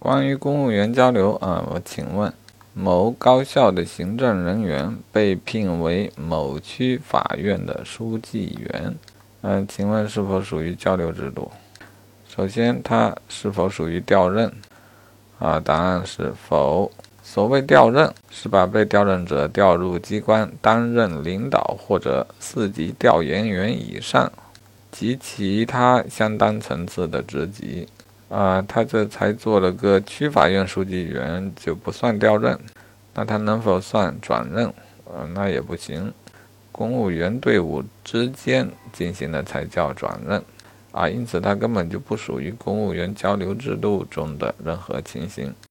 关于公务员交流啊，我请问，某高校的行政人员被聘为某区法院的书记员，嗯，请问是否属于交流制度？首先，他是否属于调任？啊，答案是否。所谓调任，是把被调任者调入机关担任领导或者四级调研员以上及其他相当层次的职级。啊，他这才做了个区法院书记员，就不算调任，那他能否算转任？呃，那也不行。公务员队伍之间进行的才叫转任，啊，因此他根本就不属于公务员交流制度中的任何情形。